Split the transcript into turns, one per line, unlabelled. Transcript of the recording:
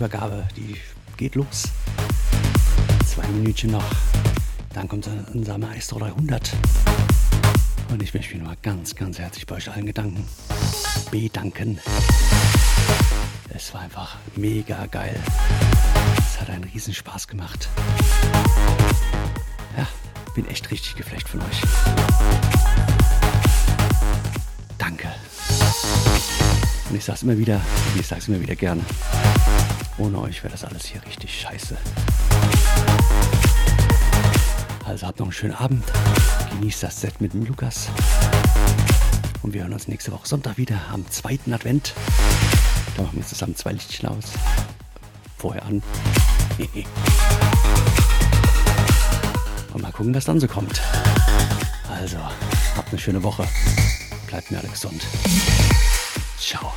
Übergabe, die geht los. Zwei Minütchen noch. Dann kommt unser Maestro 300. Und ich möchte mich nochmal ganz, ganz herzlich bei euch allen Gedanken bedanken. Es war einfach mega geil. Es hat einen riesen Spaß gemacht. Ja, bin echt richtig geflecht von euch. Danke. Und ich sag's immer wieder, ich sag's immer wieder gern. Ohne euch wäre das alles hier richtig scheiße. Also habt noch einen schönen Abend. Genießt das Set mit dem Lukas. Und wir hören uns nächste Woche Sonntag wieder am zweiten Advent. Da machen wir zusammen zwei Lichtchen aus. Vorher an. Und mal gucken, was dann so kommt. Also, habt eine schöne Woche. Bleibt mir alle gesund. Ciao.